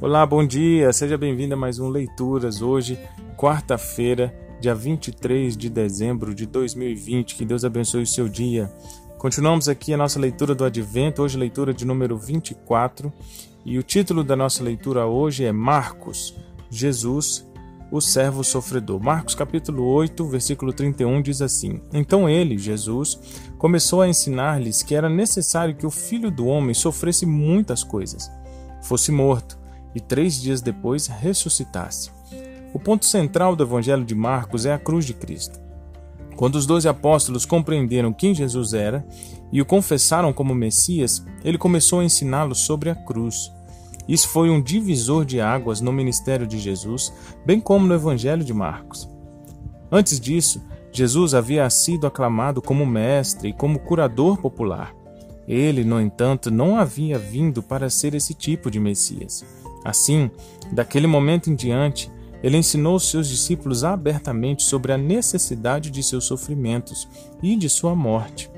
Olá, bom dia, seja bem-vindo a mais um Leituras. Hoje, quarta-feira, dia 23 de dezembro de 2020. Que Deus abençoe o seu dia. Continuamos aqui a nossa leitura do Advento, hoje, leitura de número 24. E o título da nossa leitura hoje é Marcos, Jesus, o servo sofredor. Marcos capítulo 8, versículo 31 diz assim: Então ele, Jesus, começou a ensinar-lhes que era necessário que o filho do homem sofresse muitas coisas, fosse morto e três dias depois ressuscitasse. O ponto central do Evangelho de Marcos é a cruz de Cristo. Quando os doze apóstolos compreenderam quem Jesus era e o confessaram como Messias, ele começou a ensiná-los sobre a cruz. Isso foi um divisor de águas no ministério de Jesus, bem como no Evangelho de Marcos. Antes disso, Jesus havia sido aclamado como mestre e como curador popular. Ele, no entanto, não havia vindo para ser esse tipo de Messias. Assim, daquele momento em diante, ele ensinou seus discípulos abertamente sobre a necessidade de seus sofrimentos e de sua morte.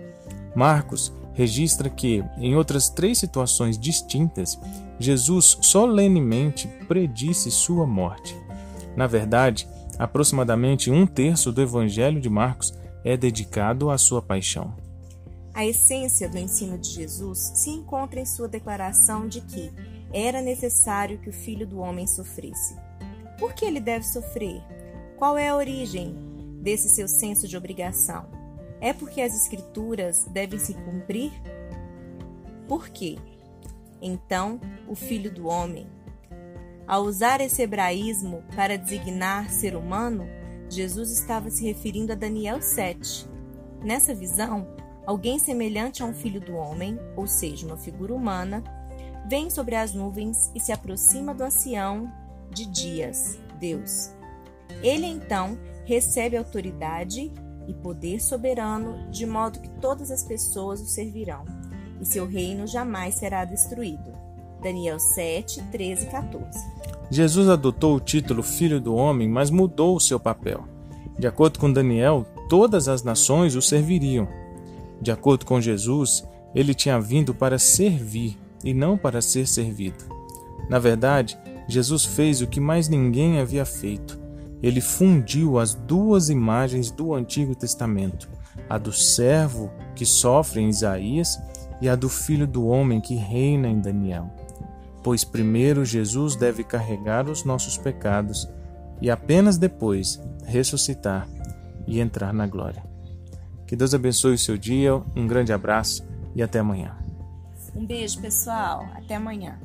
Marcos registra que, em outras três situações distintas, Jesus solenemente predisse sua morte. Na verdade, aproximadamente um terço do Evangelho de Marcos é dedicado à sua paixão. A essência do ensino de Jesus se encontra em sua declaração de que era necessário que o Filho do Homem sofresse. Por que ele deve sofrer? Qual é a origem desse seu senso de obrigação? É porque as Escrituras devem se cumprir? Por quê? Então, o Filho do Homem. Ao usar esse hebraísmo para designar ser humano, Jesus estava se referindo a Daniel 7. Nessa visão, alguém semelhante a um filho do homem, ou seja, uma figura humana, vem sobre as nuvens e se aproxima do ancião de dias, Deus. Ele então recebe autoridade e poder soberano, de modo que todas as pessoas o servirão, e seu reino jamais será destruído. Daniel 7, 13 e 14. Jesus adotou o título Filho do Homem, mas mudou o seu papel. De acordo com Daniel, todas as nações o serviriam. De acordo com Jesus, ele tinha vindo para servir e não para ser servido. Na verdade, Jesus fez o que mais ninguém havia feito. Ele fundiu as duas imagens do Antigo Testamento, a do servo que sofre em Isaías e a do filho do homem que reina em Daniel. Pois primeiro Jesus deve carregar os nossos pecados e apenas depois ressuscitar e entrar na glória. Que Deus abençoe o seu dia, um grande abraço e até amanhã. Um beijo, pessoal. Até amanhã.